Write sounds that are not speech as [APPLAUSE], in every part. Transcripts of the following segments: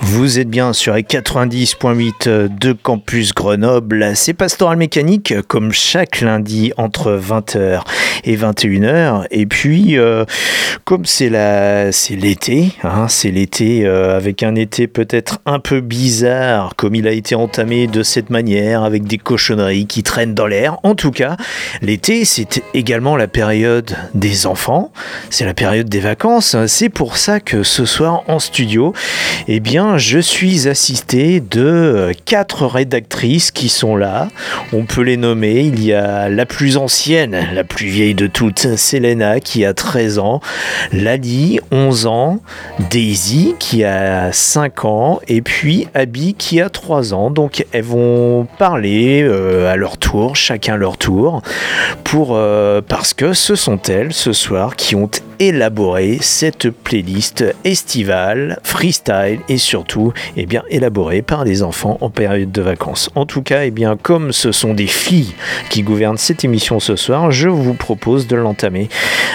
Vous êtes bien sur les 90.8 de Campus Grenoble. C'est Pastoral Mécanique, comme chaque lundi entre 20h et 21h. Et puis, euh, comme c'est la, c'est l'été, hein, c'est l'été euh, avec un été peut-être un peu bizarre, comme il a été entamé de cette manière, avec des cochonneries qui traînent dans l'air. En tout cas, l'été, c'est également la période des enfants, c'est la période des vacances. C'est pour ça que ce soir en studio, eh bien, je suis assisté de quatre rédactrices qui sont là. On peut les nommer. Il y a la plus ancienne, la plus vieille de toutes, Selena, qui a 13 ans, Lali, 11 ans, Daisy, qui a 5 ans, et puis Abby, qui a 3 ans. Donc, elles vont parler euh, à leur tour, chacun leur tour, pour, euh, parce que ce sont elles, ce soir, qui ont élaboré cette playlist estivale, freestyle et surtout eh bien, par des enfants en période de vacances. En tout cas, eh bien, comme ce sont des filles qui gouvernent cette émission ce soir, je vous propose de l'entamer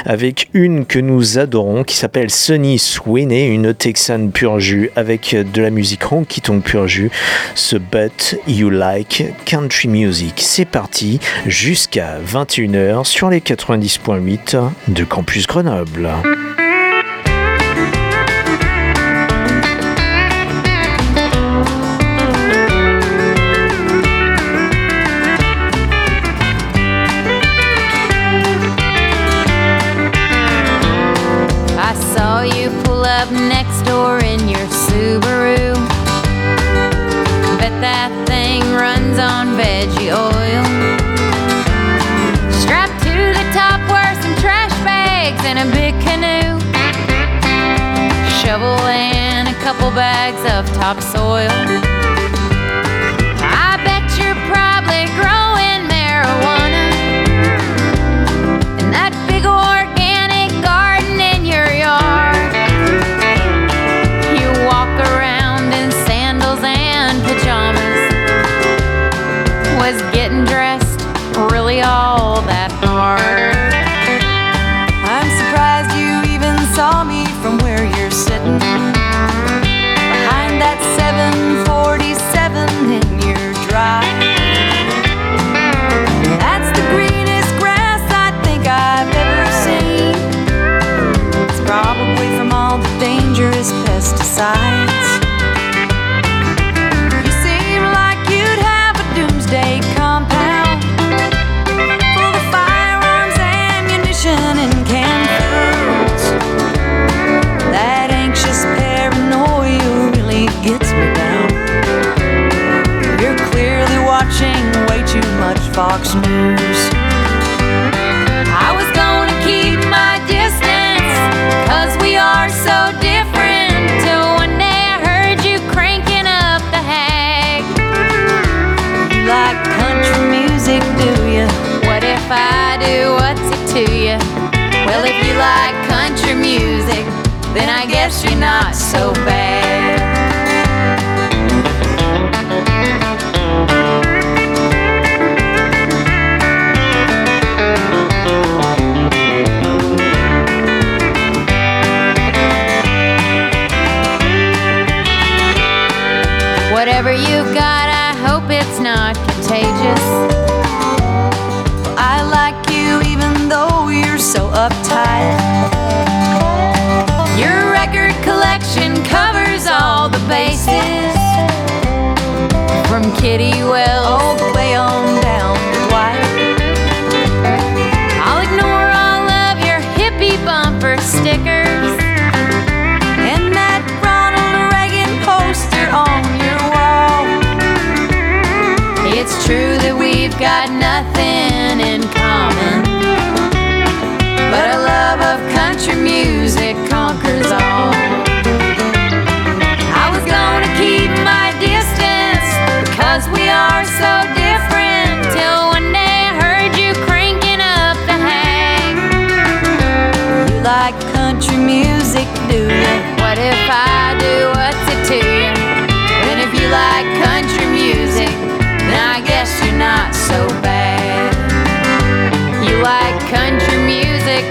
avec une que nous adorons qui s'appelle Sunny Sweeney, une Texane pur jus avec de la musique honky tonk pur jus, ce But You Like Country Music. C'est parti jusqu'à 21h sur les 90.8 de Campus Grenoble. тобою.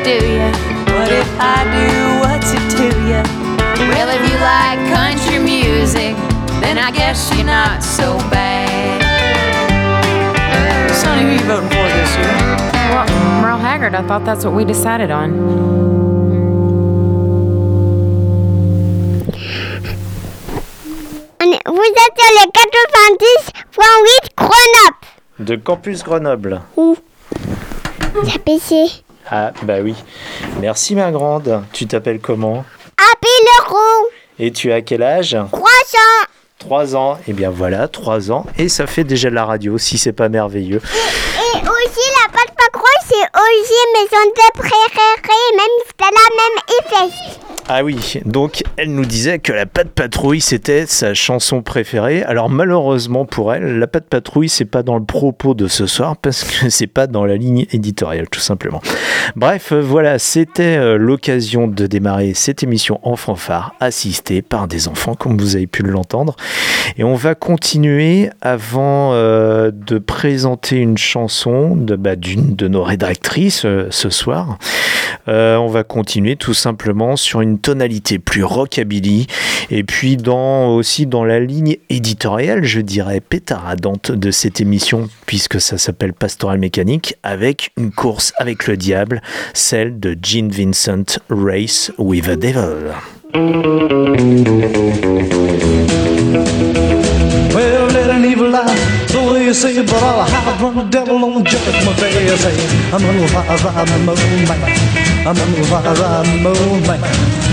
Do you? What if I do what's it to you? Well, if you like country music, then I guess you're not so bad. Sonny, who are you voting for this year? Well, Merle Haggard, I thought that's what we decided on. On est- Vous êtes sur les 90.8 Grenoble. De Campus Grenoble. La PC. Ah, bah oui. Merci, ma grande. Tu t'appelles comment? Appelez le rond. Et tu as quel âge? 300. 3 ans. Et bien voilà, 3 ans. Et ça fait déjà de la radio, si c'est pas merveilleux. Et aussi la pâte patrouille, c'est aussi maison de préférée, même c'est la même effet. Ah oui, donc elle nous disait que la Patte Patrouille c'était sa chanson préférée. Alors malheureusement pour elle, la Patte Patrouille c'est pas dans le propos de ce soir parce que [LAUGHS] c'est pas dans la ligne éditoriale tout simplement. Bref, voilà, c'était euh, l'occasion de démarrer cette émission en fanfare assistée par des enfants comme vous avez pu l'entendre. Et on va continuer avant euh, de présenter une chanson bah, d'une de nos rédactrices euh, ce soir. On va continuer tout simplement sur une tonalité plus rockabilly. Et puis dans, aussi dans la ligne éditoriale, je dirais pétaradante de cette émission puisque ça s'appelle Pastoral Mécanique avec une course avec le diable, celle de Gene Vincent Race with the devil.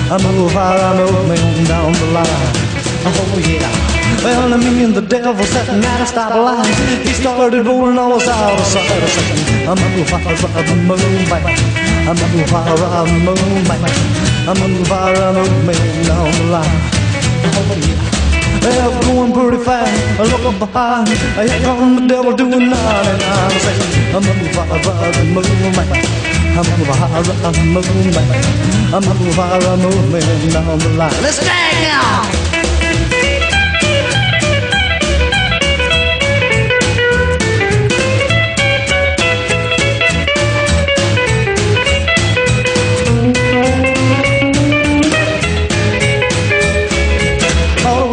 I'm gonna ride, ride the moonlight down the line. Oh yeah. Well, I mean, the devil sitting at a stoplight. He started rolling all us out of sight. I said, I'm gonna ride, ride the moonlight. I'm gonna ride, ride the moonlight. I'm gonna ride, ride the moonlight down the line. Oh yeah. Well, going pretty fast, looking behind. Here come the devil doing 99. Saying, I'm gonna ride, ride the moonlight. I'm a fire I'm a movement. I'm a viral movement on the line. Let's drag now.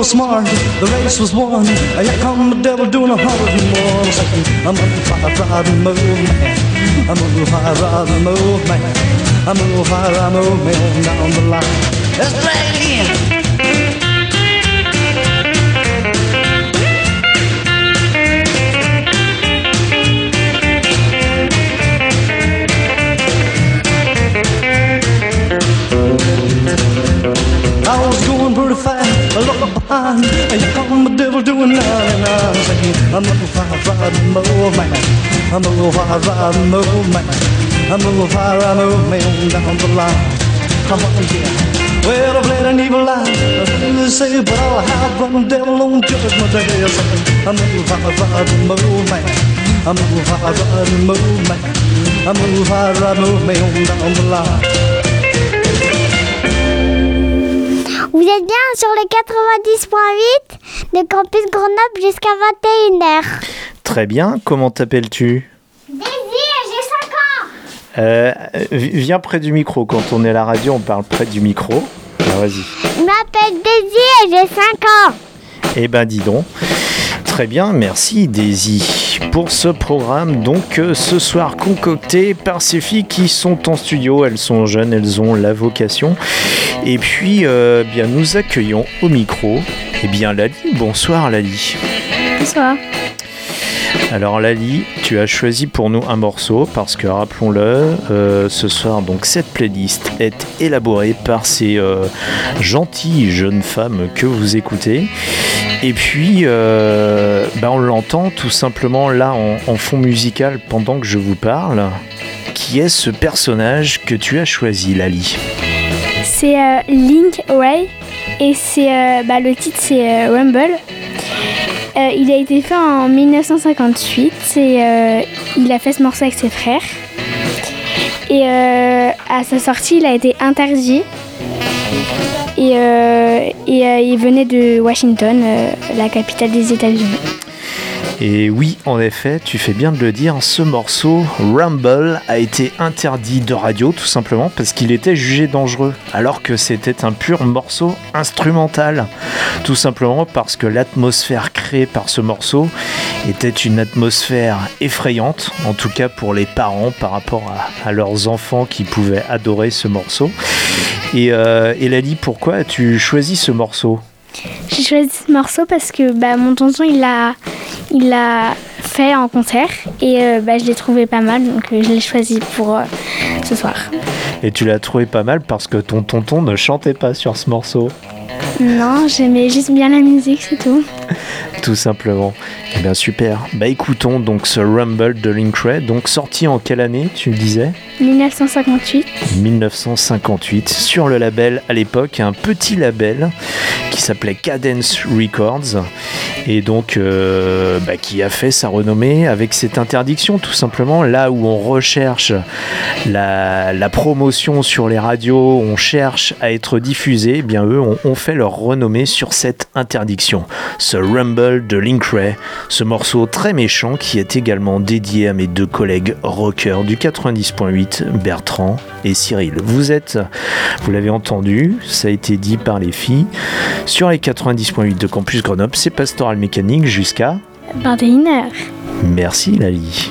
Was smart, the race was won. Here come the devil doing a hundred and. Saying, I'm gonna fire, fire the movement. I'm gonna fire, fire the movement. I'm gonna fire, fire the movement down the line. Let's drag it in. I was going pretty fast, I looked behind. Here come the devil doing 99. Saying, I'm gonna fire, fire the movement. I'm gonna fire, fire the movement. I'm gonna fire, fire the movement down the line. Oh yeah. Well, I've led an evil life, they say, but I'll have run the devil on judgment day. Saying, I'm gonna fire, fire the movement. I'm gonna fire, fire the movement. I'm gonna fire, fire the movement down the line. Vous êtes bien sur le 90.8 de Campus Grenoble jusqu'à 21h. Très bien, comment t'appelles-tu? Désir, j'ai 5 ans. Euh, vi- Viens près du micro, quand on est à la radio on parle près du micro. Alors vas-y. Je m'appelle Désir, j'ai 5 ans. Eh ben dis donc. Très bien, merci Daisy pour ce programme donc euh, ce soir concocté par ces filles qui sont en studio, elles sont jeunes, elles ont la vocation. Et puis euh, bien nous accueillons au micro eh bien Lali. Bonsoir Lali. Bonsoir. Alors Lali, tu as choisi pour nous un morceau parce que rappelons-le, euh, ce soir donc cette playlist est élaborée par ces euh, gentilles jeunes femmes que vous écoutez. Et puis euh, bah, on l'entend tout simplement là en, fond musical pendant que je vous parle. Qui est ce personnage que tu as choisi Lali? C'est Link Ray et c'est bah, le titre c'est Rumble. Euh, il a été fait en 1958 et euh, il a fait ce morceau avec ses frères. Et euh, à sa sortie, il a été interdit. Et, et, il venait de Washington, la capitale des États-Unis. Et oui, en effet, tu fais bien de le dire, ce morceau, Rumble, a été interdit de radio tout simplement parce qu'il était jugé dangereux, alors que c'était un pur morceau instrumental. Tout simplement parce que l'atmosphère créée par ce morceau était une atmosphère effrayante, en tout cas pour les parents par rapport à, leurs enfants qui pouvaient adorer ce morceau. Et, euh, Lali, pourquoi as-tu choisi ce morceau? J'ai choisi ce morceau parce que bah, mon tonton il l'a il l'a fait en concert et euh, bah, je l'ai trouvé pas mal donc euh, je l'ai choisi pour euh, ce soir. Et tu l'as trouvé pas mal parce que ton tonton ne chantait pas sur ce morceau. Non, j'aimais juste bien la musique, c'est tout. Tout simplement. Eh bien super. Bah écoutons donc ce Rumble de Link Ray, donc sorti en quelle année tu le disais? 1958. 1958 sur le label à l'époque, un petit label qui s'appelait Cadence Records et donc euh, bah, qui a fait sa renommée avec cette interdiction tout simplement là où on recherche la, la promotion sur les radios, on cherche à être diffusé, eh bien eux ont fait leur renommée sur cette interdiction. Ce Rumble de Link Ray, ce morceau très méchant qui est également dédié à mes deux collègues rockers du 90.8, Bertrand et Cyril. Vous êtes, vous l'avez entendu, ça a été dit par les filles, sur les 90.8 de Campus Grenoble, c'est Pastoral Mécanique jusqu'à 21h. Merci Lali.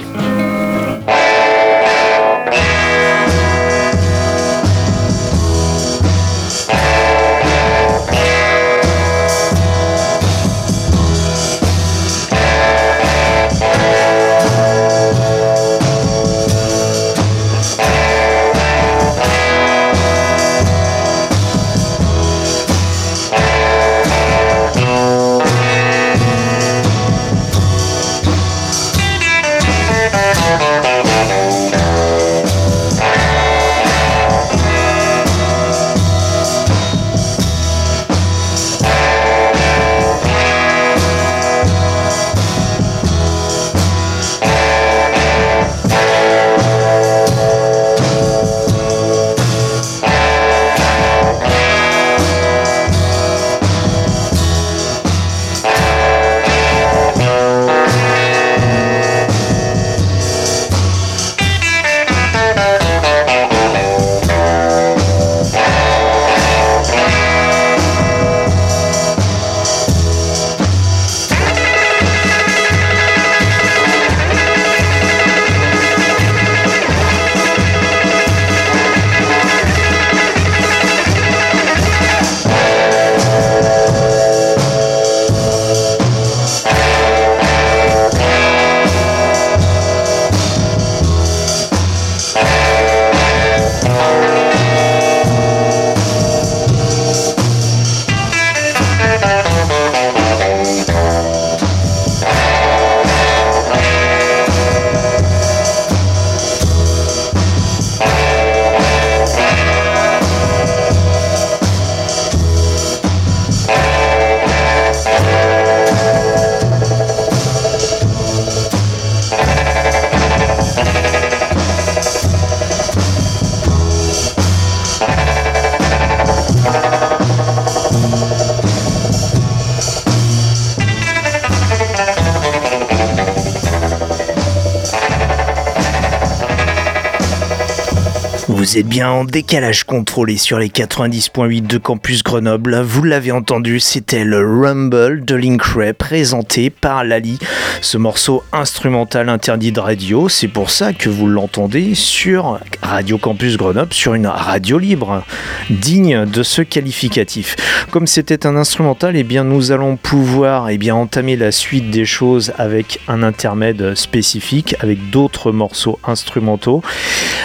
Vous êtes bien en décalage contrôlé sur les 90.8 de Campus Grenoble. Vous l'avez entendu, c'était le Rumble de Link Ray présenté par Lali. Ce morceau instrumental interdit de radio, c'est pour ça que vous l'entendez sur Radio Campus Grenoble, sur une radio libre, digne de ce qualificatif. Comme c'était un instrumental, eh bien nous allons pouvoir eh entamer la suite des choses avec un intermède spécifique, avec d'autres morceaux instrumentaux,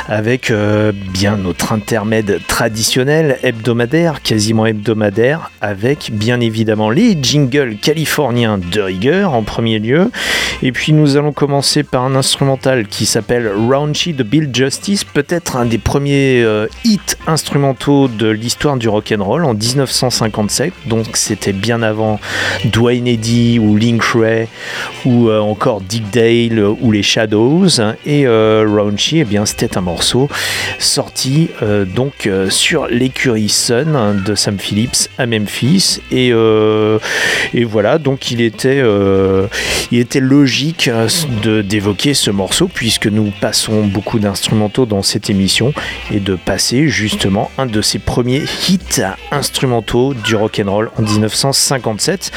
avec euh, bien notre intermède traditionnel hebdomadaire, quasiment hebdomadaire, avec bien évidemment les jingles californiens de rigueur en premier lieu. Et puis nous allons commencer par un instrumental qui s'appelle Raunchy de Bill Justice, peut-être un des premiers euh, hits instrumentaux de l'histoire du rock'n'roll en 1957. Donc c'était bien avant Dwayne Eddy ou Link Ray ou euh, encore Dick Dale ou les Shadows. Et euh, Raunchy, eh bien c'était un morceau sorti euh, donc sur l'écurie Sun de Sam Phillips à Memphis. Et, euh, et voilà, donc il était, euh, logique euh, d'évoquer ce morceau puisque nous passons beaucoup d'instrumentaux dans cette émission et de passer justement un de ses premiers hits instrumentaux du rock'n'roll en 1957.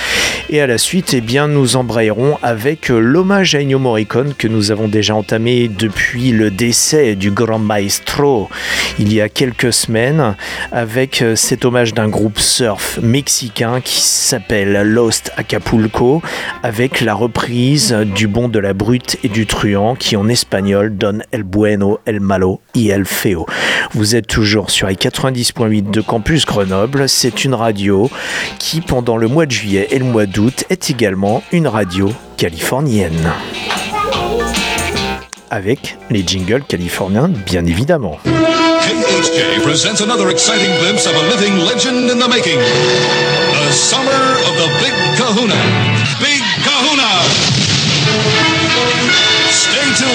Et à la suite, eh bien, nous embrayerons avec l'hommage à Ennio Morricone que nous avons déjà entamé depuis le décès du grand maestro il y a quelques semaines avec cet hommage d'un groupe surf mexicain qui s'appelle Lost Acapulco avec la reprise du bon de la brute et du truand qui en espagnol donne El bueno, El malo y El feo. Vous êtes toujours sur les 90.8 de Campus Grenoble. C'est une radio qui, pendant le mois de juillet et le mois d'août, est également une radio californienne. Avec les jingles californiens, bien évidemment. KHJ presents another exciting glimpse of a living legend in the making. The summer of the Big Kahuna. Big Kahuna!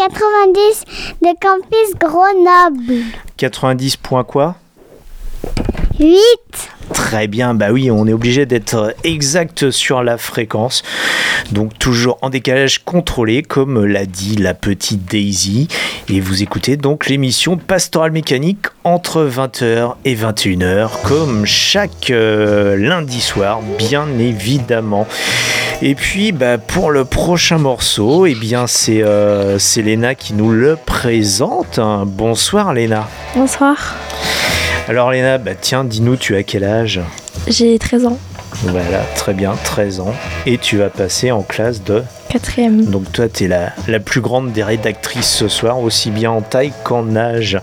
90 de Campus Grenoble. 90 points quoi? 8. Très bien, bah oui, on est obligé d'être exact sur la fréquence. Donc toujours en décalage contrôlé, comme l'a dit la petite Daisy. Et vous écoutez donc l'émission Pastorale Mécanique entre 20h et 21h, comme chaque euh, lundi soir, bien évidemment. Et puis bah, pour le prochain morceau, eh bien c'est euh, Léna qui nous le présente. Bonsoir Léna. Bonsoir, Alors Léna, bah tiens, dis-nous, tu as quel âge? J'ai 13 ans, Voilà, très bien, 13 ans. Et tu vas passer en classe de... quatrième. Donc toi, tu es la, la plus grande des rédactrices ce soir, aussi bien en taille qu'en âge.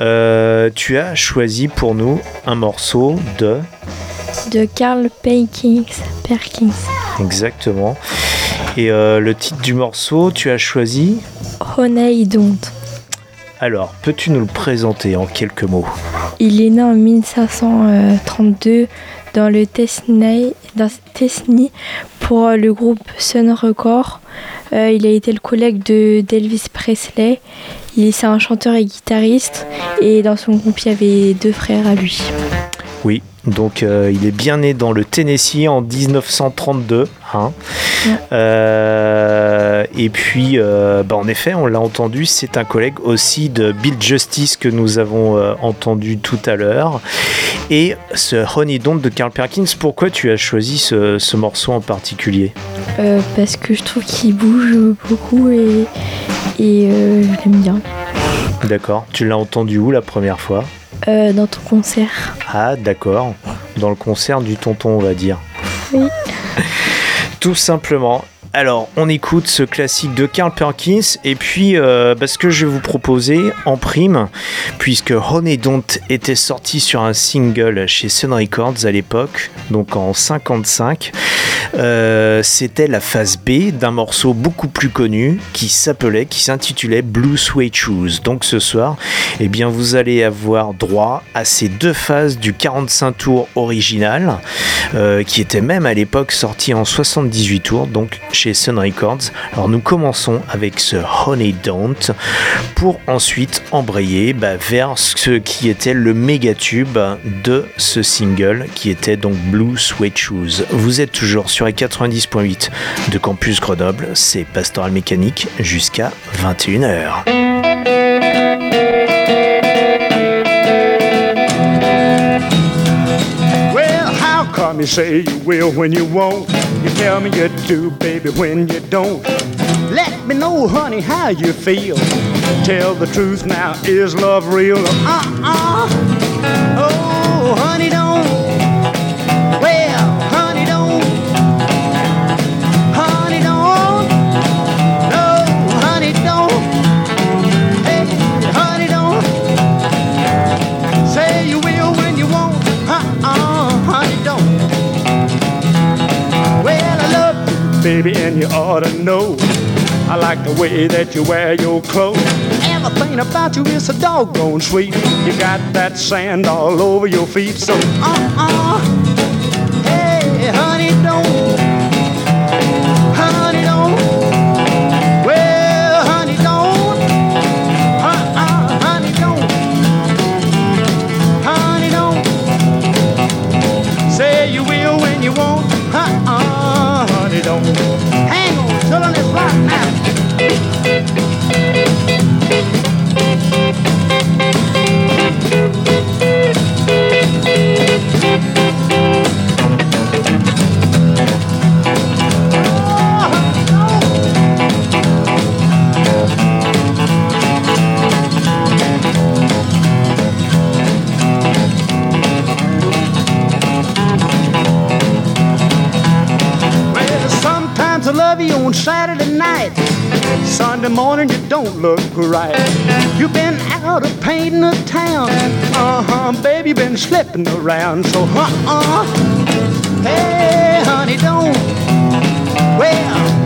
Euh, tu as choisi pour nous un morceau de... De Carl Perkins. Perkins. Exactement. Et euh, le titre du morceau, tu as choisi... Honey Don't. Alors, peux-tu nous le présenter en quelques mots? Il est né en 1532 dans le Tesney, dans pour le groupe Sun Record. Euh, il a été le collègue de d'Elvis Presley. Il c'est un chanteur et guitariste et dans son groupe il y avait deux frères à lui. Oui, donc euh, il est bien né dans le Tennessee en 1932. hein. Euh, et puis, euh, bah, en effet, on l'a entendu, c'est un collègue aussi de Bill Justice que nous avons entendu tout à l'heure. Et ce Honey Don't de Carl Perkins, pourquoi tu as choisi ce, ce morceau en particulier? Parce que je trouve qu'il bouge beaucoup et, et je l'aime bien. D'accord, tu l'as entendu où la première fois Euh, dans ton concert. Ah, d'accord, dans le concert du tonton, on va dire. Oui. Tout simplement. Alors, on écoute ce classique de Carl Perkins et puis euh, bah, ce que je vais vous proposer en prime, puisque Honey Don't était sorti sur un single chez Sun Records à l'époque, donc en 55, euh, c'était la phase B d'un morceau beaucoup plus connu qui s'appelait, qui s'intitulait Blue Suede Shoes. Donc ce soir, eh bien, vous allez avoir droit à ces deux phases du 45 tours original, euh, qui était même à l'époque sorti en 78 tours, donc chez Sun Records. Alors nous commençons avec ce Honey Don't pour ensuite embrayer bah, vers ce qui était le méga tube de ce single qui était donc Blue Suede Shoes. Vous êtes toujours sur les 90.8 de Campus Grenoble, c'est Pastoral Mécanique jusqu'à 21h. Come say you will when you won't? You tell me you do, baby, when you don't. Let me know, honey, how you feel. Tell the truth now, is love real? Uh-uh. Oh, honey, don't. Well, baby, and you ought to know. I like the way that you wear your clothes. Everything about you is so doggone sweet. You got that sand all over your feet, so uh-uh. Hey, honey, don't. Love you on Saturday night. Sunday morning you don't look right. You've been out of painting the town. Uh huh, baby, been slipping around. So, uh uh. Hey, honey, don't. Well,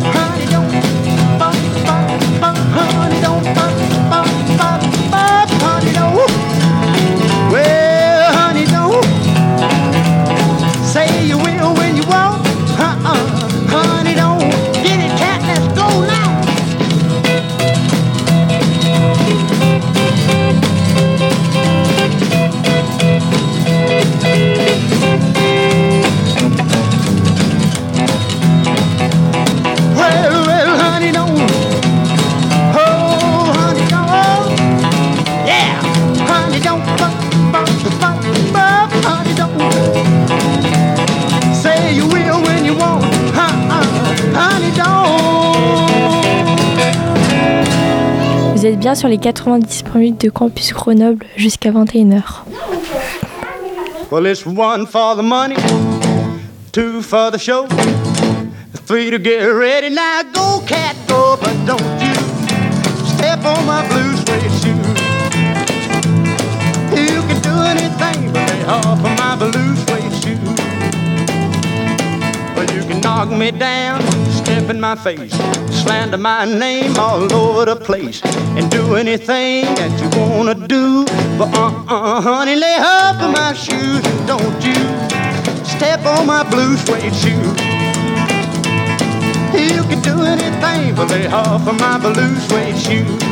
sur les 90.8 de Campus Grenoble jusqu'à 21h. Well, it's one for the money, two for the show, three to get ready. Now go, cat, but don't you knock me down, in my face, slander my name all over the place, and do anything that you wanna do. But uh-uh, honey, lay off of my shoes, and don't you step on my blue suede shoe. You can do anything but lay off of my blue suede shoe.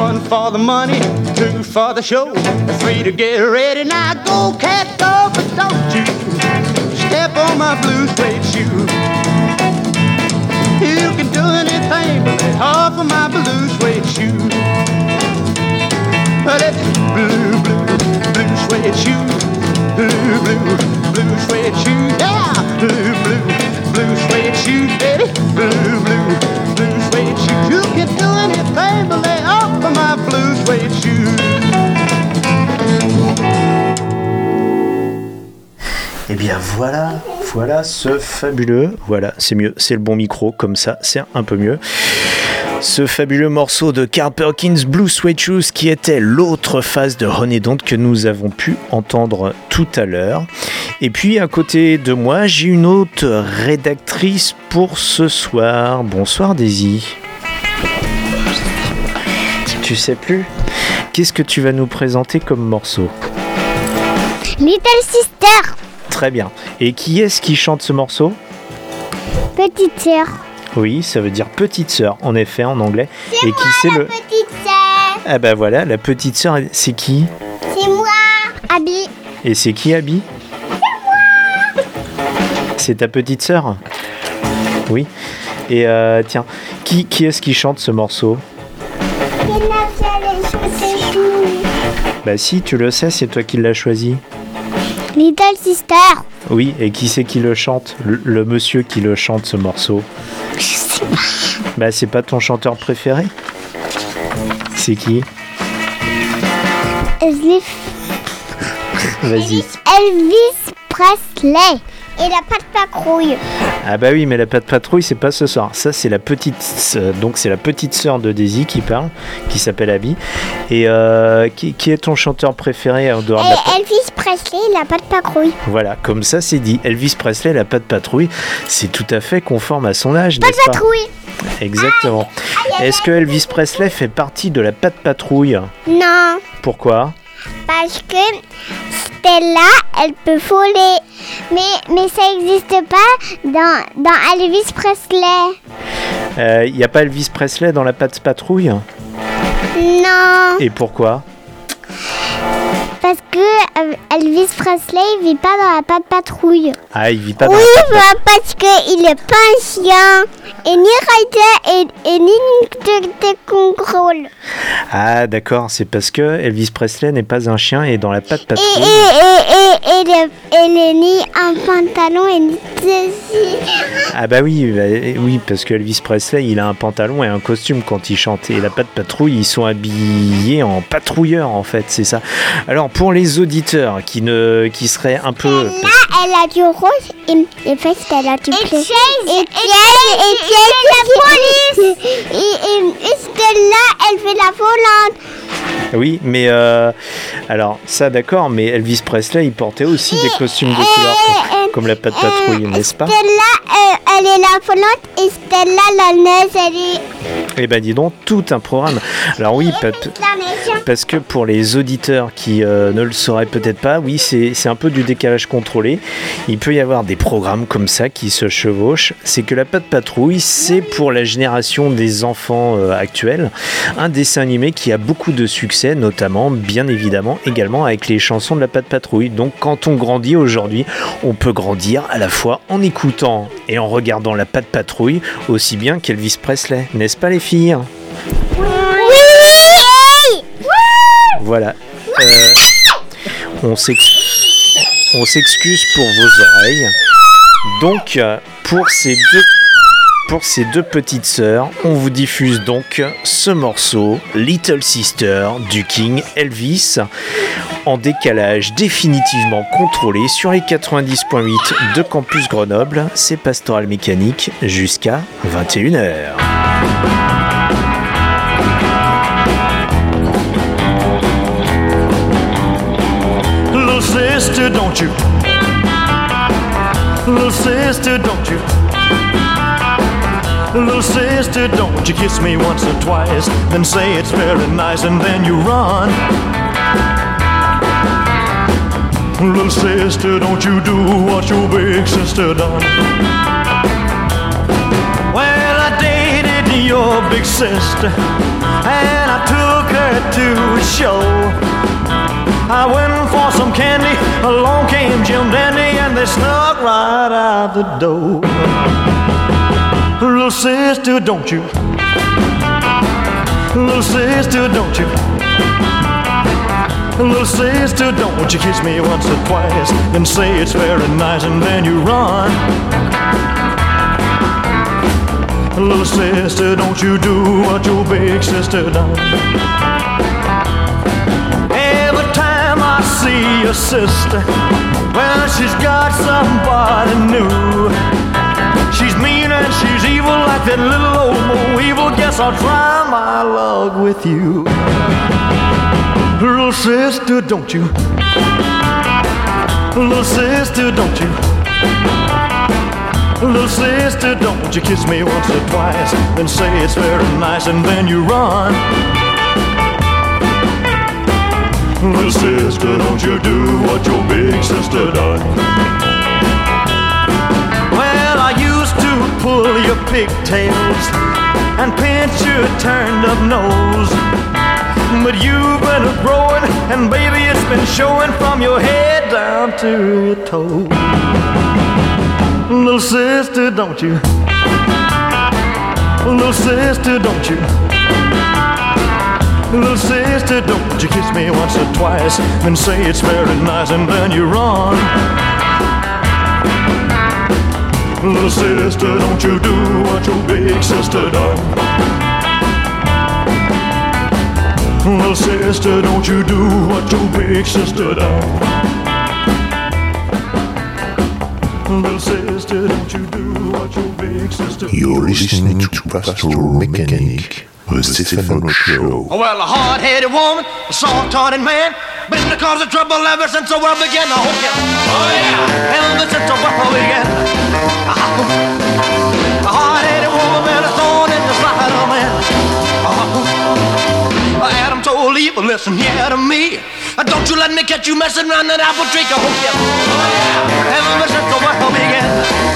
One for the money, two for the show, three to get ready. Now go, cat, go, but don't you step on my blue suede shoe. You can do anything but lay off of my blue suede shoe. Well, it's blue, blue, blue suede shoe. Blue, blue, blue suede shoe. Yeah, blue, blue, blue suede shoe, baby. Blue, blue, voilà, voilà ce fabuleux, voilà, c'est mieux, c'est le bon micro, comme ça, c'est un peu mieux. Ce fabuleux morceau de Carl Perkins Blue Suede Shoes qui était l'autre face de René Donte que nous avons pu entendre tout à l'heure. Et puis à côté de moi, j'ai une autre rédactrice pour ce soir. Bonsoir Daisy. Tu sais plus? Qu'est-ce que tu vas nous présenter comme morceau? Little Sister, Très bien. Et qui est-ce qui chante ce morceau petite sœur. Oui, ça veut dire petite sœur, en effet, en anglais. C'est Et moi qui c'est la le. petite sœur. Ah bah voilà, la petite sœur, c'est qui C'est moi, Abby. Et c'est qui Abby C'est ta petite sœur Oui. Et euh, tiens, qui, qui est-ce qui chante ce morceau C'est c'est. Bah si, tu le sais, c'est toi qui l'as choisi. Little Sister. Oui, et qui c'est qui le chante le, le monsieur qui le chante ce morceau Je sais pas. Bah c'est pas ton chanteur préféré C'est qui Elvis, Vas-y. Elvis Presley. Et la patte patrouille. Ah bah oui, mais la patte patrouille, c'est pas ce soir. Ça, c'est la petite, donc c'est la petite sœur de Daisy qui parle, qui s'appelle Abby. Et euh, qui, qui est ton chanteur préféré en dehors de la Elvis Presley, la patte patrouille. Voilà, comme ça c'est dit. Elvis Presley, la patte patrouille, c'est tout à fait conforme à son âge, n'est-ce pas patrouille. Exactement. Est-ce que Elvis Presley fait partie de la patte patrouille? Non, Pourquoi? Parce que Elle peut voler. Mais, mais ça n'existe pas dans, dans Elvis Presley. Il n'y a pas Elvis Presley dans la patte patrouille? Non, Et pourquoi? Parce que euh, Elvis Presley il vit pas dans la patte patrouille. Ah, il vit pas dans Oui, la patte bah, parce qu'il est pas un chien. Et ni Ryder et, et ni de, de contrôle. Ah d'accord, c'est parce que Elvis Presley n'est pas un chien et dans la patte Et, et, patrouille. et, et, et, le- et il est ni un pantalon et une ceci. Ah bah oui, bah, oui, parce que Elvis Presley, il a un pantalon et un costume quand il chante. Et la patte patrouille, ils sont habillés en patrouilleur en fait, c'est ça. Alors pour les auditeurs qui ne, qui seraient un peu, Là, elle a du rose et, et fait elle a du bleu. Et Chase, et Chase, et Chase, la police. Et, et, et Stella, elle fait la volante. oui, mais euh, alors ça d'accord, mais Elvis Presley, il portait aussi des costumes de couleur comme, la patte patrouille, n'est-ce pas Stella, elle, elle est la volante et Stella, la neige, elle est Eh ben dis donc, tout un programme. Alors oui, pa-. Parce que pour les auditeurs qui euh, ne le sauraient peut-être pas, oui, c'est c'est un peu du décalage contrôlé. Il peut y avoir des programmes comme ça qui se chevauchent. C'est que la Patte Patrouille, c'est pour la génération des enfants euh, actuels, un dessin animé qui a beaucoup de succès, notamment, bien évidemment, également avec les chansons de la Patte Patrouille. Donc quand on grandit aujourd'hui, on peut grandir à la fois en écoutant et en regardant la Patte Patrouille, aussi bien qu'Elvis Presley. N'est-ce pas les filles? Oui Voilà. Euh, on s'excuse pour vos oreilles. Donc, euh, pour ces deux. Pour ces deux petites sœurs, on vous diffuse donc ce morceau, Little Sister, du King Elvis, en décalage définitivement contrôlé sur les 90.8 de Campus Grenoble. C'est Pastoral Mécanique jusqu'à 21h. Little sister, don't you? Little sister? Little sister, don't you kiss me once or twice, then say it's very nice, and then you run. Little sister, don't you do what your big sister done? Well, I dated your big sister, and I took her to a show. I went for some candy, along came Jim Dandy, and they snuck right out the door. Little sister, don't you? Little sister, don't you? Little sister, don't you kiss me once or twice, then say it's very nice, and then you run. Little sister, don't you do what your big sister done? Every time I see your sister, well, she's got somebody new. She's mean and she's evil like that little old Mo evil. Guess I'll try my luck with you. Little sister, don't you? Little sister, don't you? Little sister, don't you kiss me once or twice, then say it's very nice, and then you run. Little sister, don't you do what your big sister done? Pull your pigtails and pinch your turned up nose. But you've been growing, and baby, it's been showing from your head down to your toes. Little sister, don't you? Little sister, don't you? Little sister, don't you kiss me once or twice, then say it's very nice, and then you run. Little sister, don't you do what your big sister done? Little sister, don't you do what your big sister done? Little sister, don't you do what your big sister You're listening to Pastoral Mechanic, the Stefano Show. Oh, well, a hard-headed woman, a soft-hearted man, been the cause of trouble ever since the world began. I hope you, oh yeah, ever since the world began. A hard-headed a thorn in the side of man. Oh, Adam told Eve, listen here to me. Don't you let me catch you messing around that apple tree. Oh yeah, ever since the world began.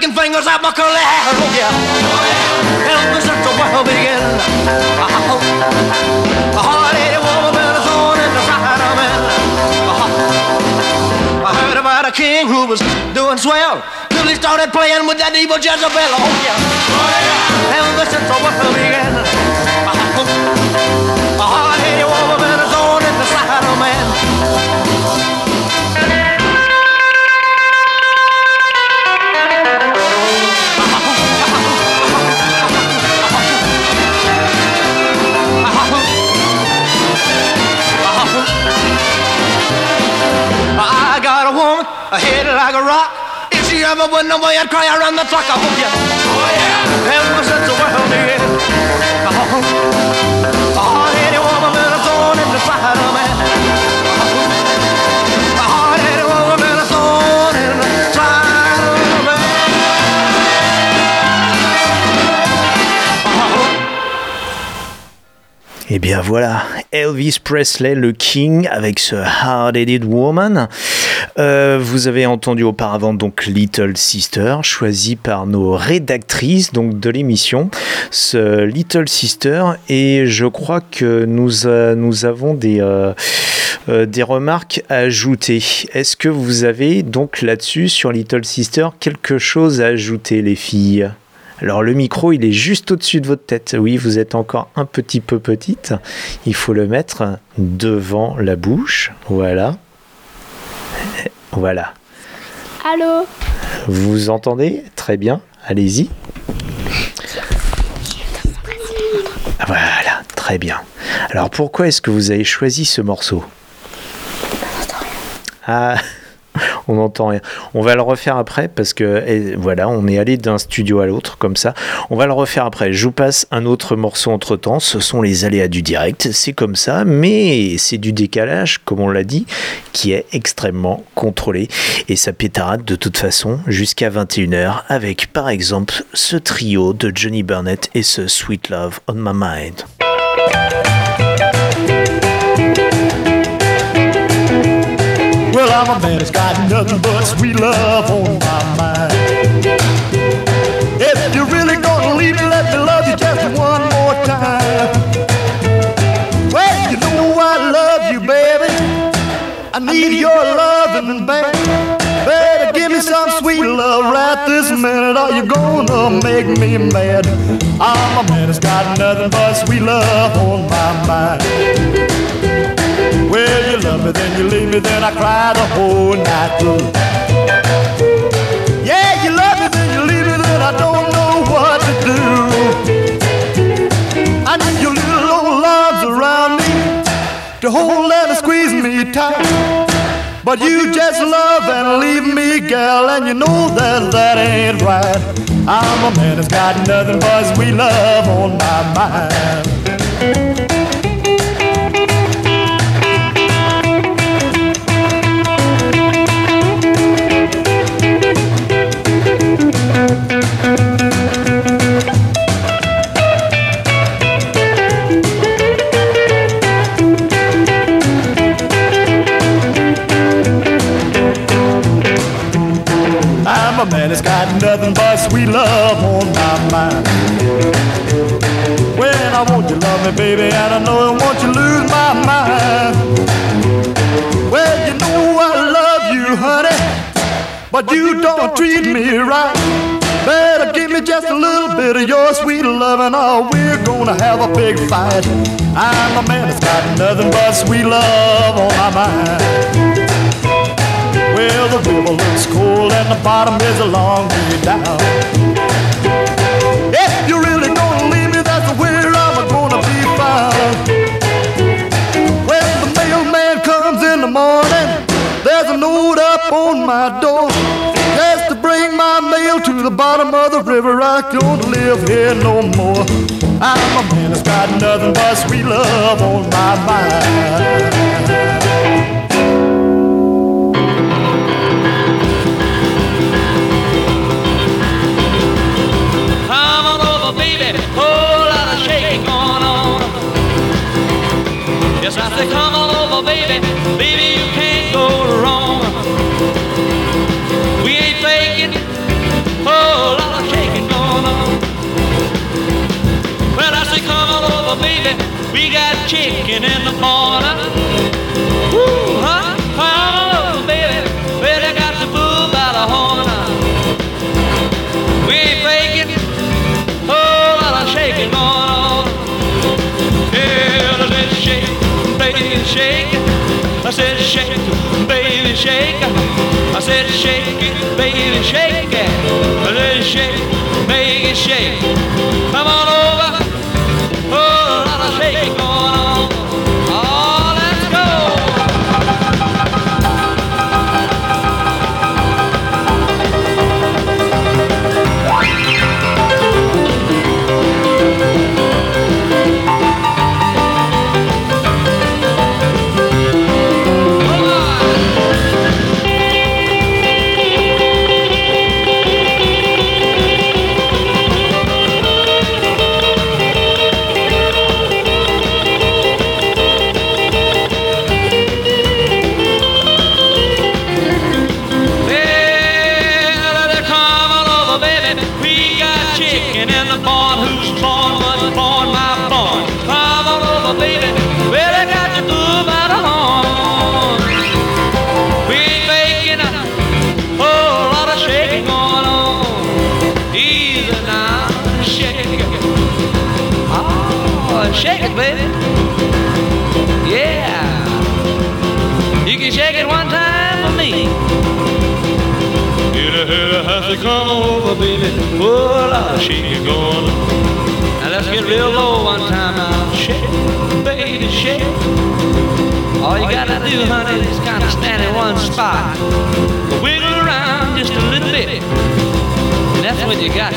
shaking fingers at my curly hair. Oh yeah, helping such uh-huh. a world begin. Oh, a hard headed woman with a thorn in the side of it. Oh, I heard about a king who was doing swell he started playing with that evil Jezebel. Oh yeah, oh yeah, helping such a world begin. A hard headed woman. Ever Eh bien voilà, Elvis Presley, le King, avec ce Hard-Headed Woman. Euh, vous avez entendu auparavant donc Little Sister, choisi par nos rédactrices donc de l'émission. Ce Little Sister, et je crois que nous, euh, avons des, euh, des remarques à ajouter. Est-ce que vous avez donc là-dessus, sur Little Sister, quelque chose à ajouter, les filles? Alors le micro, il est juste au-dessus de votre tête. Oui, vous êtes encore un petit peu petite. Il faut le mettre devant la bouche. Voilà. [LAUGHS] Voilà. Allô Vous entendez Très bien. Allez-y. Voilà, très bien. Alors pourquoi est-ce que vous avez choisi ce morceau? Ah, [LAUGHS] [LAUGHS] on n'entend rien. On va le refaire après parce que voilà, on est allé d'un studio à l'autre comme ça. On va le refaire après. Je vous passe un autre morceau entre temps. Ce sont les aléas du direct. C'est comme ça, mais c'est du décalage, comme on l'a dit, qui est extrêmement contrôlé. Et ça pétarade de toute façon jusqu'à 21h avec par exemple ce trio de Johnny Burnett et ce Sweet Love on My Mind. I'm a man that's got nothing but sweet love on my mind. If you're really gonna leave me, let me love you just one more time. Well, you know I love you, baby. I need your loving, baby. Better give me some sweet love right this minute, or you're gonna make me mad. I'm a man that's got nothing but sweet love on my mind. You love me, then you leave me, then I cry the whole night through. Yeah, you love me, then you leave me, then I don't know what to do. I need your little old arms around me to hold and squeeze me tight. But you just love and leave me, gal, and you know that that ain't right. I'm a man that's got nothing but sweet love on my mind. Sweet love on my mind. When I want you love me, baby, and I know I want you lose my mind. Well, you know I love you, honey, but you don't treat me right. Better give me just a little bit of your sweet loving, or oh, we're gonna have a big fight. I'm a man that's got nothing but sweet love on my mind. Well, the river looks cold and the bottom is a long way down. If you're really gonna leave me, that's where I'm gonna be found. When the mailman comes in the morning, there's a note up on my door. Just to bring my mail to the bottom of the river, I don't live here no more. I'm a man that's got nothing but sweet love on my mind. Baby. Whole lot of shaking going on. Yes, I say, come on over, baby. Baby, you can't go wrong. We ain't faking. Whole lot of shaking going on. Well, I say, come on over, baby. We got chicken in the morning. Woo, shake it. I said, shake it, baby, shake it. I said, shake it, baby, shake it. I said, shake it, baby, shake. Come on over. Shake it, baby. Yeah. You can shake it one time for me. A head has to come over, baby. Oh, a lot of shaking going. Now let's get real low one time now. Shake, baby, shake. All you gotta do, honey, is kind of stand in one spot. Wiggle around just a little bit. And that's what you got.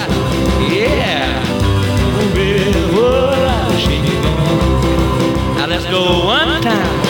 Yeah. Oh, baby, oh, Now let's go one time.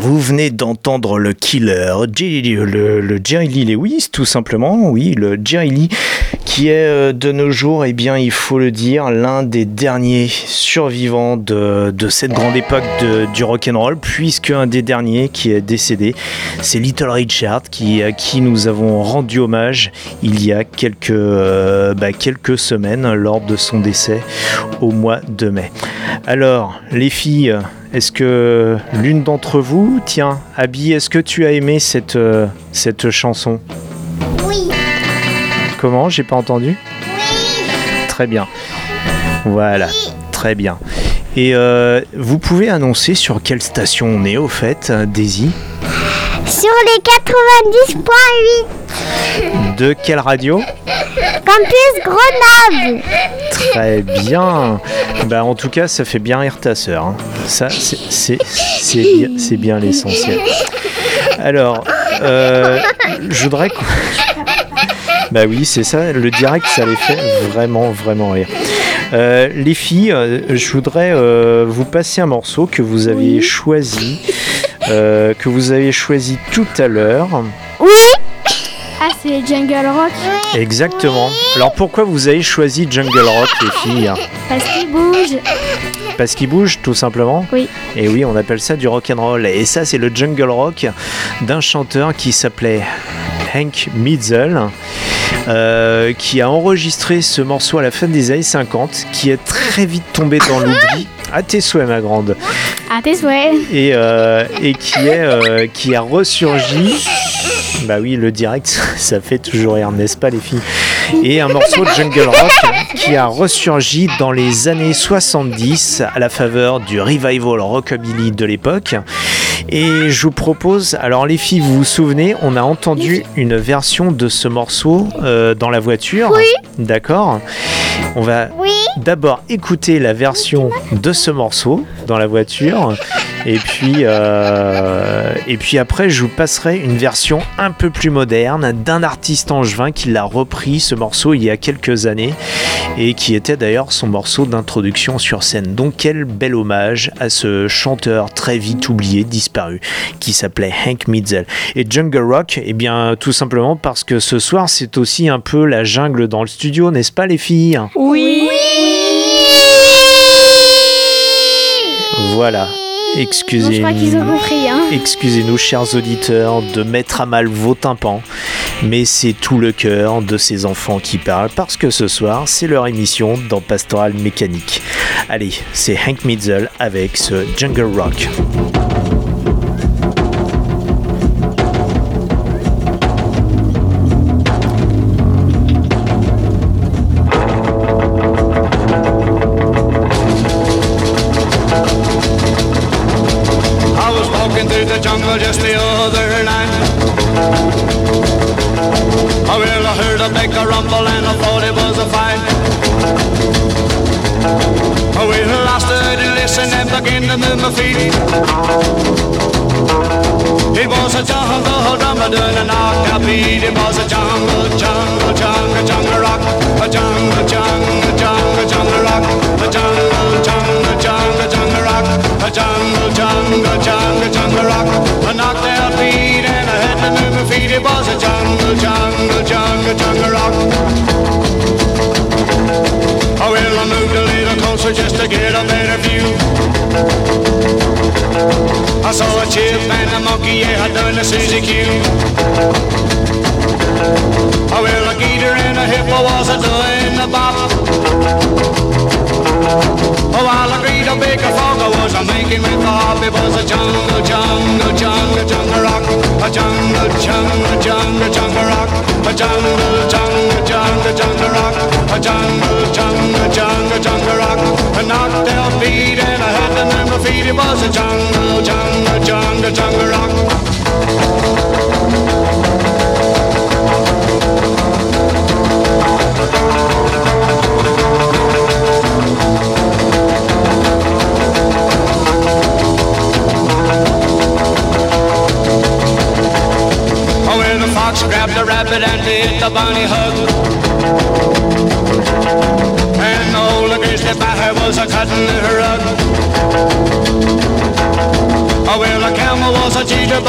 Vous venez d'entendre le killer, le, le Jerry Lee Lewis, tout simplement, oui, le Jerry Lee, qui est euh, de nos jours, eh bien, il faut le dire, l'un des derniers survivants de, cette grande époque de- du rock'n'roll, puisque un des derniers qui est décédé, c'est Little Richard, qui, à qui nous avons rendu hommage il y a quelques, euh, bah, quelques semaines lors de son décès au mois de mai. Alors, les filles, est-ce que l'une d'entre vous, tiens, Abby, est-ce que tu as aimé cette, euh, cette chanson? Oui. Comment J'ai pas entendu Très bien. Voilà, très bien. Et euh, vous pouvez annoncer sur quelle station on est au fait, euh, Daisy? Sur les 90.8 De quelle radio? Campus Grenoble. Très bien. Bah, en tout cas, ça fait bien rire ta sœur. hein. Ça, c'est- bien, bien l'essentiel. Alors, euh, je voudrais Bah oui, c'est ça. Le direct, ça les fait vraiment, vraiment rire. Euh, les filles, euh, je voudrais euh, vous passer un morceau que vous avez choisi, euh, que vous avez choisi tout à l'heure. Oui Ah, c'est Jungle Rock. Exactement. Alors pourquoi vous avez choisi Jungle Rock, les filles? Parce qu'il bouge. Parce qu'il bouge, tout simplement? Oui. Et oui, on appelle ça du rock and roll. Et ça, c'est le jungle rock d'un chanteur qui s'appelait Hank Mitchell, euh, qui a enregistré ce morceau à la fin des années 50, qui est très vite tombé dans l'oubli. À tes souhaits, ma grande. À tes souhaits. Et, euh, et qui, est, euh, qui a ressurgi. Bah oui, le direct, [LAUGHS] ça fait toujours rire, n'est-ce pas, les filles? Et un morceau de jungle rock qui a ressurgi dans les années 70 à la faveur du revival rockabilly de l'époque. Et je vous propose, alors les filles, vous vous souvenez, on a entendu une version de ce morceau euh, dans la voiture. Oui. D'accord. On va d'abord écouter la version de ce morceau dans la voiture. Et puis, euh, et puis après, je vous passerai une version un peu plus moderne d'un artiste angevin qui l'a repris ce morceau il y a quelques années et qui était d'ailleurs son morceau d'introduction sur scène. Donc quel bel hommage à ce chanteur très vite oublié, disparu, qui s'appelait Hank Mitchell. Et Jungle Rock, eh bien tout simplement parce que ce soir c'est aussi un peu la jungle dans le studio, n'est-ce pas les filles? Oui. Voilà. Excusez-nous, excusez-nous, chers auditeurs, de mettre à mal vos tympans, mais c'est tout le cœur de ces enfants qui parlent parce que ce soir, c'est leur émission dans Pastoral Mécanique. Allez, c'est Hank Mitzel avec ce Jungle Rock.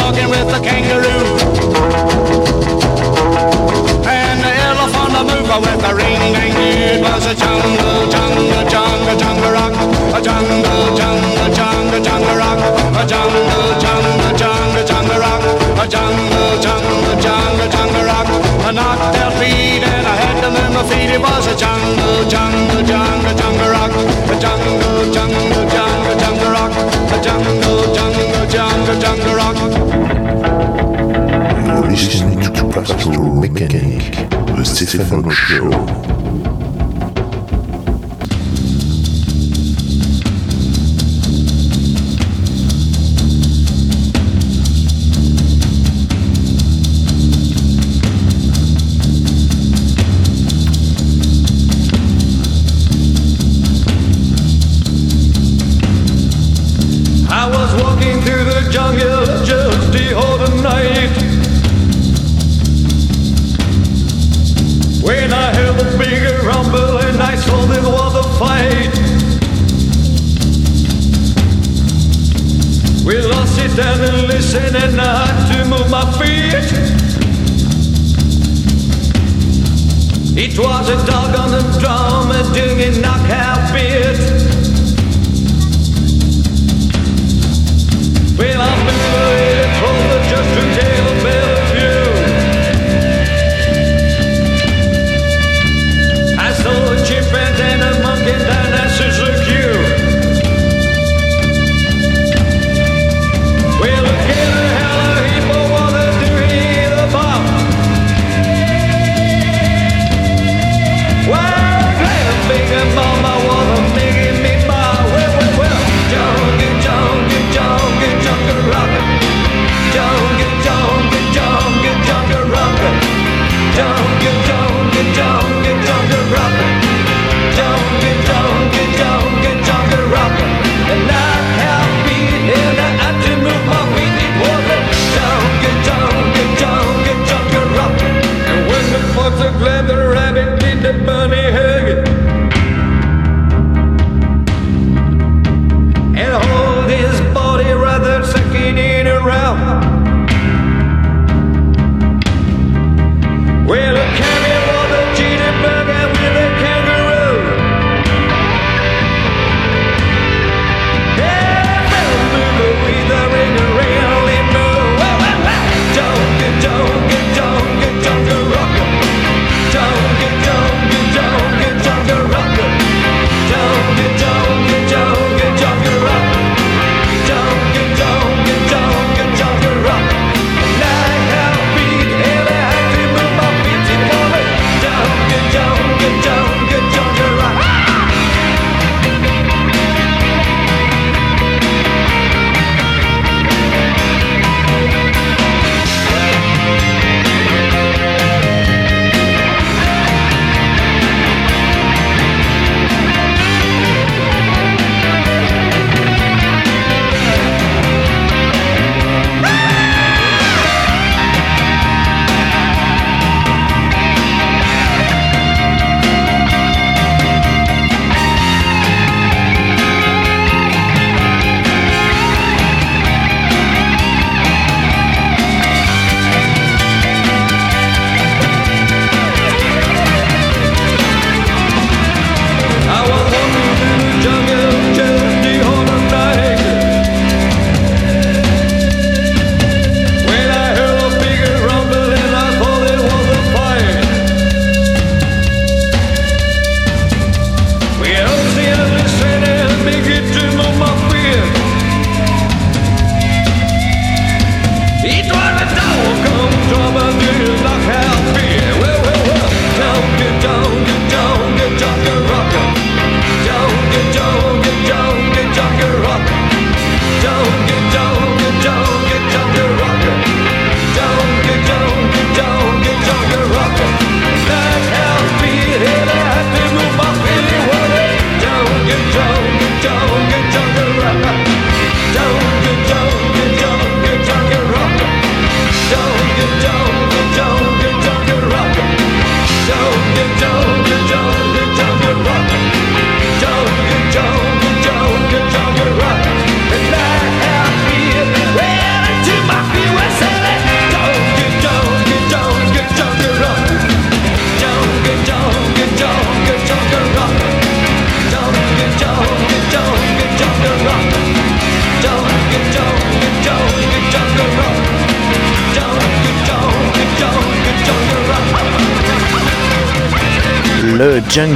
walking with the kangaroo. And the elephant a mover with the ring ding It was a jungle, jungle, jungle, jungle rock. A jungle, jungle, jungle, jungle rock. A jungle, jungle, jungle, jungle rock. A jungle, jungle, jungle, jungle rock. I knocked their feet and I had them in my feet. It was a jungle, jungle, jungle, jungle rock. A jungle, jungle, jungle, jungle rock. A jungle, jungle, jungle, jungle rock. listening to Classical Mechanic, the Stephen Show.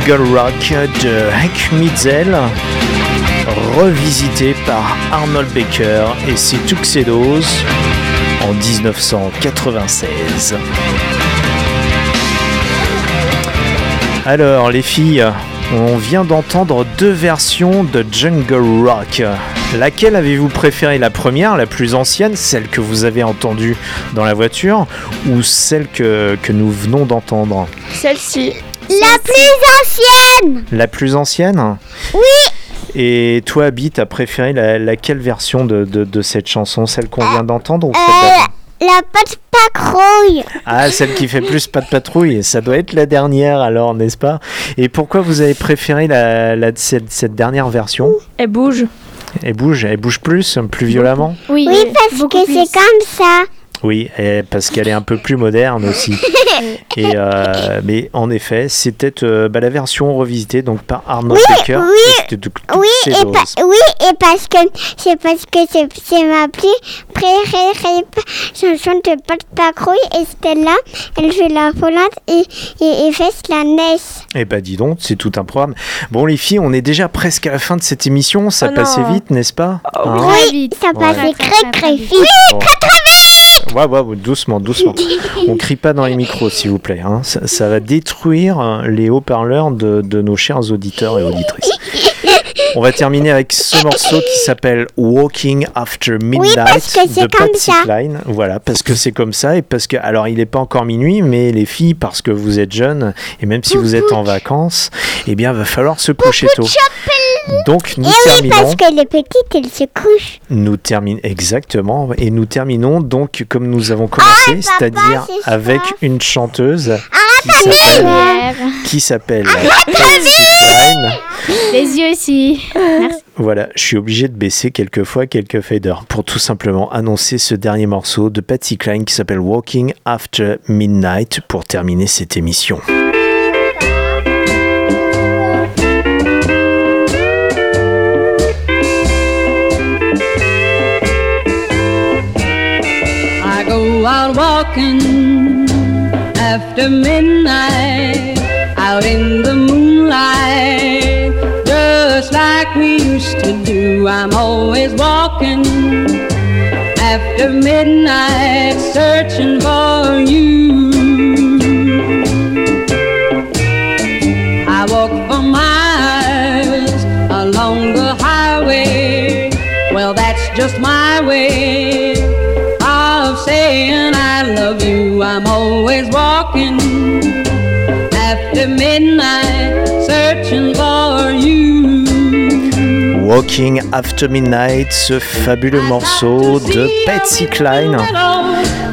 De Hank Mitzel, revisité par Arnold Baker et ses Tuxedos en 1996. Alors les filles, on vient d'entendre deux versions de Jungle Rock. Laquelle avez-vous préféré La première, la plus ancienne, celle que vous avez entendue dans la voiture, ou celle que, que nous venons d'entendre? Celle-ci. La plus ancienne. La plus ancienne Oui. Et toi, Abby, t'as préféré la, laquelle version de, de- de cette chanson? Celle qu'on vient d'entendre ou Euh, La patte patrouille. Ah, celle qui fait plus pas de patrouille, ça doit être la dernière alors, n'est-ce pas? Et pourquoi vous avez préféré la, la- cette, cette dernière version? Elle bouge. Elle bouge, elle bouge plus, plus violemment? Oui, parce que c'est comme ça. Oui, et parce qu'elle est un peu plus moderne aussi. [LAUGHS] Et euh, mais en effet, c'était euh, bah, la version revisitée donc par Arnold Oui, Baker. oui, Oui, et, Tuxedos. pa- oui, et parce que c'est parce que c'est c'est ma plus préférée chanson de Pat Patrouille et Stella, elle fait la volante et, et, et fait la neige. Eh bah dis donc, c'est tout un programme. Bon les filles, on est déjà presque à la fin de cette émission, ça Oh passait non. vite, n'est-ce pas? Hein? oui, ça Ouais. passait très très vite. Bon. Ouais, ouais, ouais, doucement, doucement. On crie pas dans les micros, s'il vous plaît. hein. Ça, ça va détruire euh, les haut-parleurs de, de nos chers auditeurs et auditrices. On va terminer avec ce morceau qui s'appelle Walking After Midnight parce que de comme Patsy ça. Cline. Voilà, parce que c'est comme ça et parce que, alors il n'est pas encore minuit, mais les filles, parce que vous êtes jeunes et même si vous êtes en vacances, eh bien, va falloir se coucher tôt. Donc nous et oui, terminons. parce que les petites, elles se couchent. Nous terminons exactement et nous terminons donc comme nous avons commencé, c'est-à-dire avec une chanteuse qui s'appelle qui s'appelle Patsy Cline. Les yeux aussi. Merci. Voilà, je suis obligé de baisser quelques fois quelques faders pour tout simplement annoncer ce dernier morceau de Patsy Cline qui s'appelle Walking After Midnight pour terminer cette émission. Out walking after midnight, out in the moonlight, just like we used to do. I'm always walking after midnight, searching for you. Walking After Midnight, ce fabuleux morceau de Patsy Cline.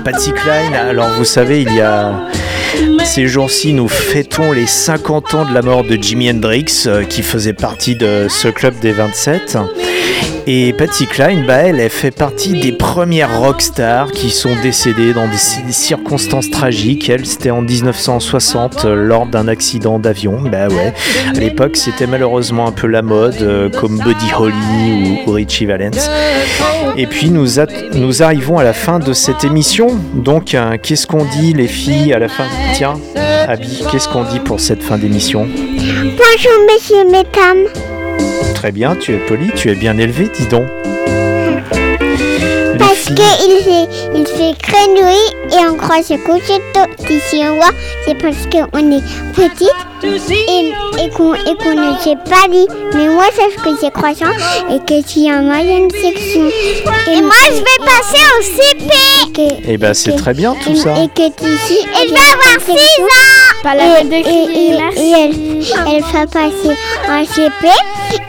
Patsy Cline, alors vous savez, il y a ces jours-ci, nous fêtons les 50 ans de la mort de Jimi Hendrix, euh, qui faisait partie de ce club des 27. Et Patsy Cline, bah, elle, fait partie des premières rockstars qui sont décédées dans des ci- circonstances tragiques. Elle, c'était en 1960 euh, lors d'un accident d'avion. Bah ouais, à l'époque, c'était malheureusement un peu la mode, euh, comme Buddy Holly ou, Richie Valens. Et puis nous, nous arrivons à la fin de cette émission. Donc, qu'est-ce qu'on dit, les filles, à la fin? Tiens, Abby, qu'est-ce qu'on dit pour cette fin d'émission? Bonjour, messieurs, mesdames. Très bien, tu es poli, tu es bien élevé, dis donc. Les Parce filles- qu'il fait, il fait très et on croit se coucher tôt. Si on voit, c'est parce qu'on est petite et, et qu'on et qu'on ne s'est pas dit. Mais moi, sache que c'est croissant et que tu es en moyenne section. Et, moi, je vais passer au CP. Et Eh ben, c'est très bien tout et, ça. Et que tu ici, elle va avoir 6 ans. Pas la et, peine de et- crier, et- merci. et elle, elle va passer en CP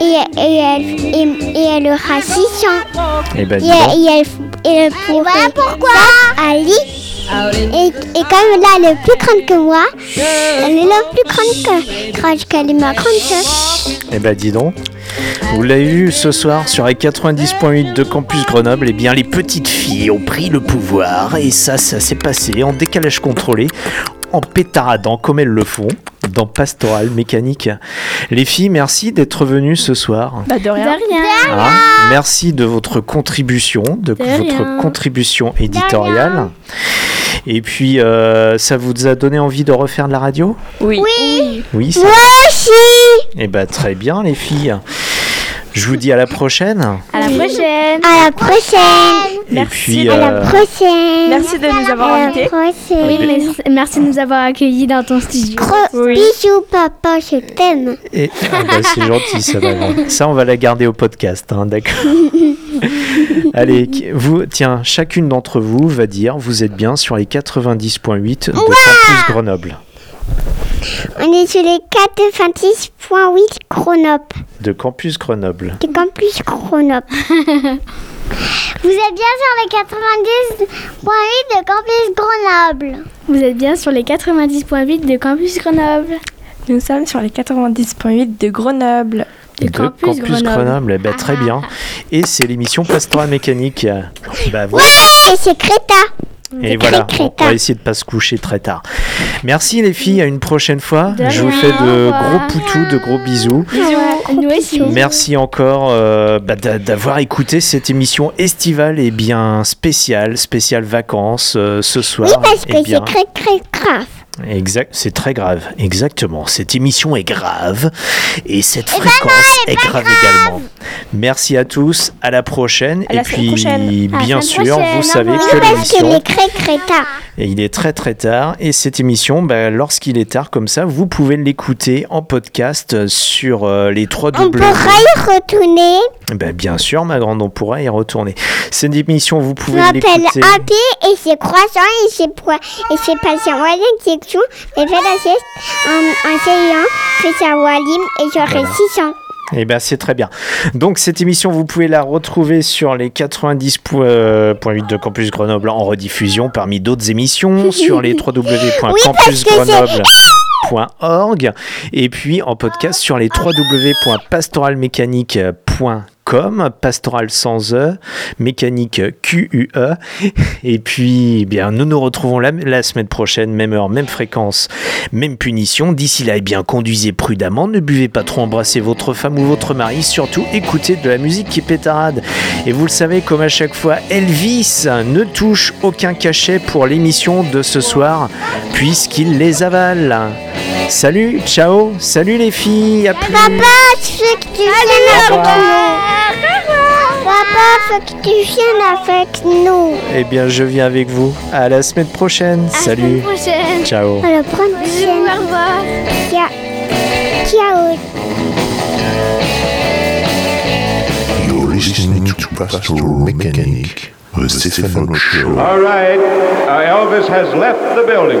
et, et, elle, et, et elle aura 6 ans. Eh ben, Et, donc. et elle, et elle pourrait pourquoi Ali. Et, et comme là, elle est plus grande que moi, elle est la plus grande que grande qu'elle est ma grande sœur. Eh ben dis donc. Vous l'avez vu ce soir sur les 90.8 de Campus Grenoble, eh bien les petites filles ont pris le pouvoir et ça, ça s'est passé en décalage contrôlé, en pétaradant comme elles le font dans Pastoral Mécanique. Les filles, merci d'être venues ce soir. Bah de rien. De rien. Hein, merci de votre contribution, de, De votre rien. contribution éditoriale. Et puis, euh, ça vous a donné envie de refaire de la radio? Oui. Oui. Oui, ça Moi aussi. Eh ben, très bien, les filles. Je vous dis à la prochaine. À la prochaine. À la prochaine. Et puis, À la euh, prochaine. Merci de nous avoir invités. Oui, merci, merci de nous avoir accueillis dans ton studio. Gros bisous, papa, je t'aime. et- ah bah, c'est gentil, ça va. Ça, on va la garder au podcast, hein, d'accord. [LAUGHS] Allez, vous, tiens, chacune d'entre vous va dire, vous êtes bien sur les 90.8 de Campus Grenoble. On est sur les 96.8 Chronop. De Campus Grenoble. Du campus Chronop. [LAUGHS] Vous êtes bien sur les 90.8 de campus Grenoble. Vous êtes bien sur les 90.8 de Campus Grenoble. Nous sommes sur les 90.8 de Grenoble. de Campus, Grenoble. Eh ben, très bien. Et c'est l'émission Pastorale Mécanique. Bah, voilà. Et c'est Créta. Et C'est voilà, on va essayer de pas se coucher très tard. Merci les filles, à une prochaine fois. De Je vous fais de gros poutous, de gros bisous. Bisous. Nous aussi. Merci encore euh, bah, d'a- d'avoir écouté cette émission estivale et bien spéciale, spéciale vacances euh, ce soir. Oui, parce Eh que bien, c'est très très grave. Exact, c'est très grave, exactement. Cette émission est grave et cette ben fréquence est grave également. Merci à tous, à la prochaine. À et la puis, prochaine. Bien sûr, prochaine, vous savez revoir. que Oui, parce qu'il l'émission. est très très tard. Et il est très très tard. Et cette émission, bah, lorsqu'il est tard comme ça, vous pouvez l'écouter en podcast sur euh, les 3 On pourra y retourner. Ben, bien sûr, ma grande, on pourra y retourner. Cette émission, vous Je pouvez m'appelle l'écouter. Happy et c'est croissant et c'est. Et c'est passé Mais fait la sieste en, en. Fait ça Wallim et j'aurai Voilà. 6 ans. Eh bien, c'est très bien. Donc, cette émission, vous pouvez la retrouver sur les 90.8 de Campus Grenoble en rediffusion parmi d'autres émissions [LAUGHS] sur les www.campusgrenoble.org et puis en podcast sur les www.pastoralmécanique.com pastoral sans E, mécanique Q-U-E. Et puis, eh bien, nous nous retrouvons la, la semaine prochaine, même heure, même fréquence, même punition. D'ici là, eh bien, conduisez prudemment, ne buvez pas trop, embrassez votre femme ou votre mari, surtout écoutez de la musique qui pétarade. Et vous le savez, comme à chaque fois, Elvis ne touche aucun cachet pour l'émission de ce soir, puisqu'il les avale. Salut, ciao, salut les filles, à plus. Papa, tu veux que tu Papa, faut que tu viennes avec nous. Eh bien, je viens avec vous. À la semaine prochaine. Salut. prochaine. Ciao. À la prochaine. Au revoir. Ciao. Ciao. You're listening to Pastoral Mechanic, the Stefano Show. All right. Uh, Elvis has left the building.